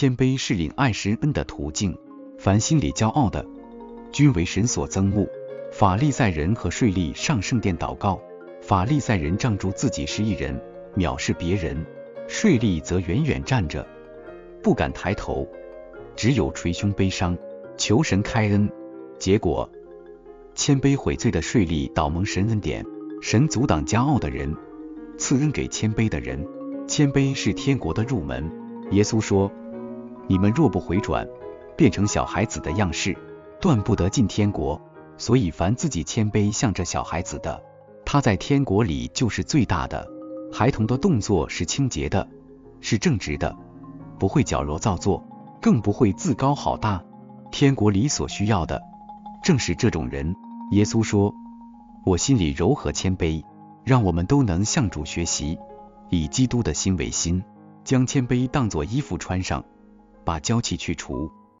谦卑是领爱神恩的途径。凡心里骄傲的，均为神所憎恶。法利赛人和税吏上圣殿祷告。法利赛人仗住自己是一人，藐视别人；税吏则远远站着，不敢抬头，只有捶胸悲伤，求神开恩。结果，谦卑悔罪的税吏倒蒙神恩典，神阻挡骄傲的人，赐恩给谦卑的人。谦卑是天国的入门。耶稣说：“你们若不回转，变成小孩子的样式，断不得进天国。所以，凡自己谦卑像这小孩子的，他在天国里就是最大的。孩童的动作是清洁的，是正直的，不会矫揉造作，更不会自高好大。天国里所需要的，正是这种人。耶稣说：“我心里柔和谦卑，让我们都能向主学习，以基督的心为心，将谦卑当作衣服穿上，把胶气去除。”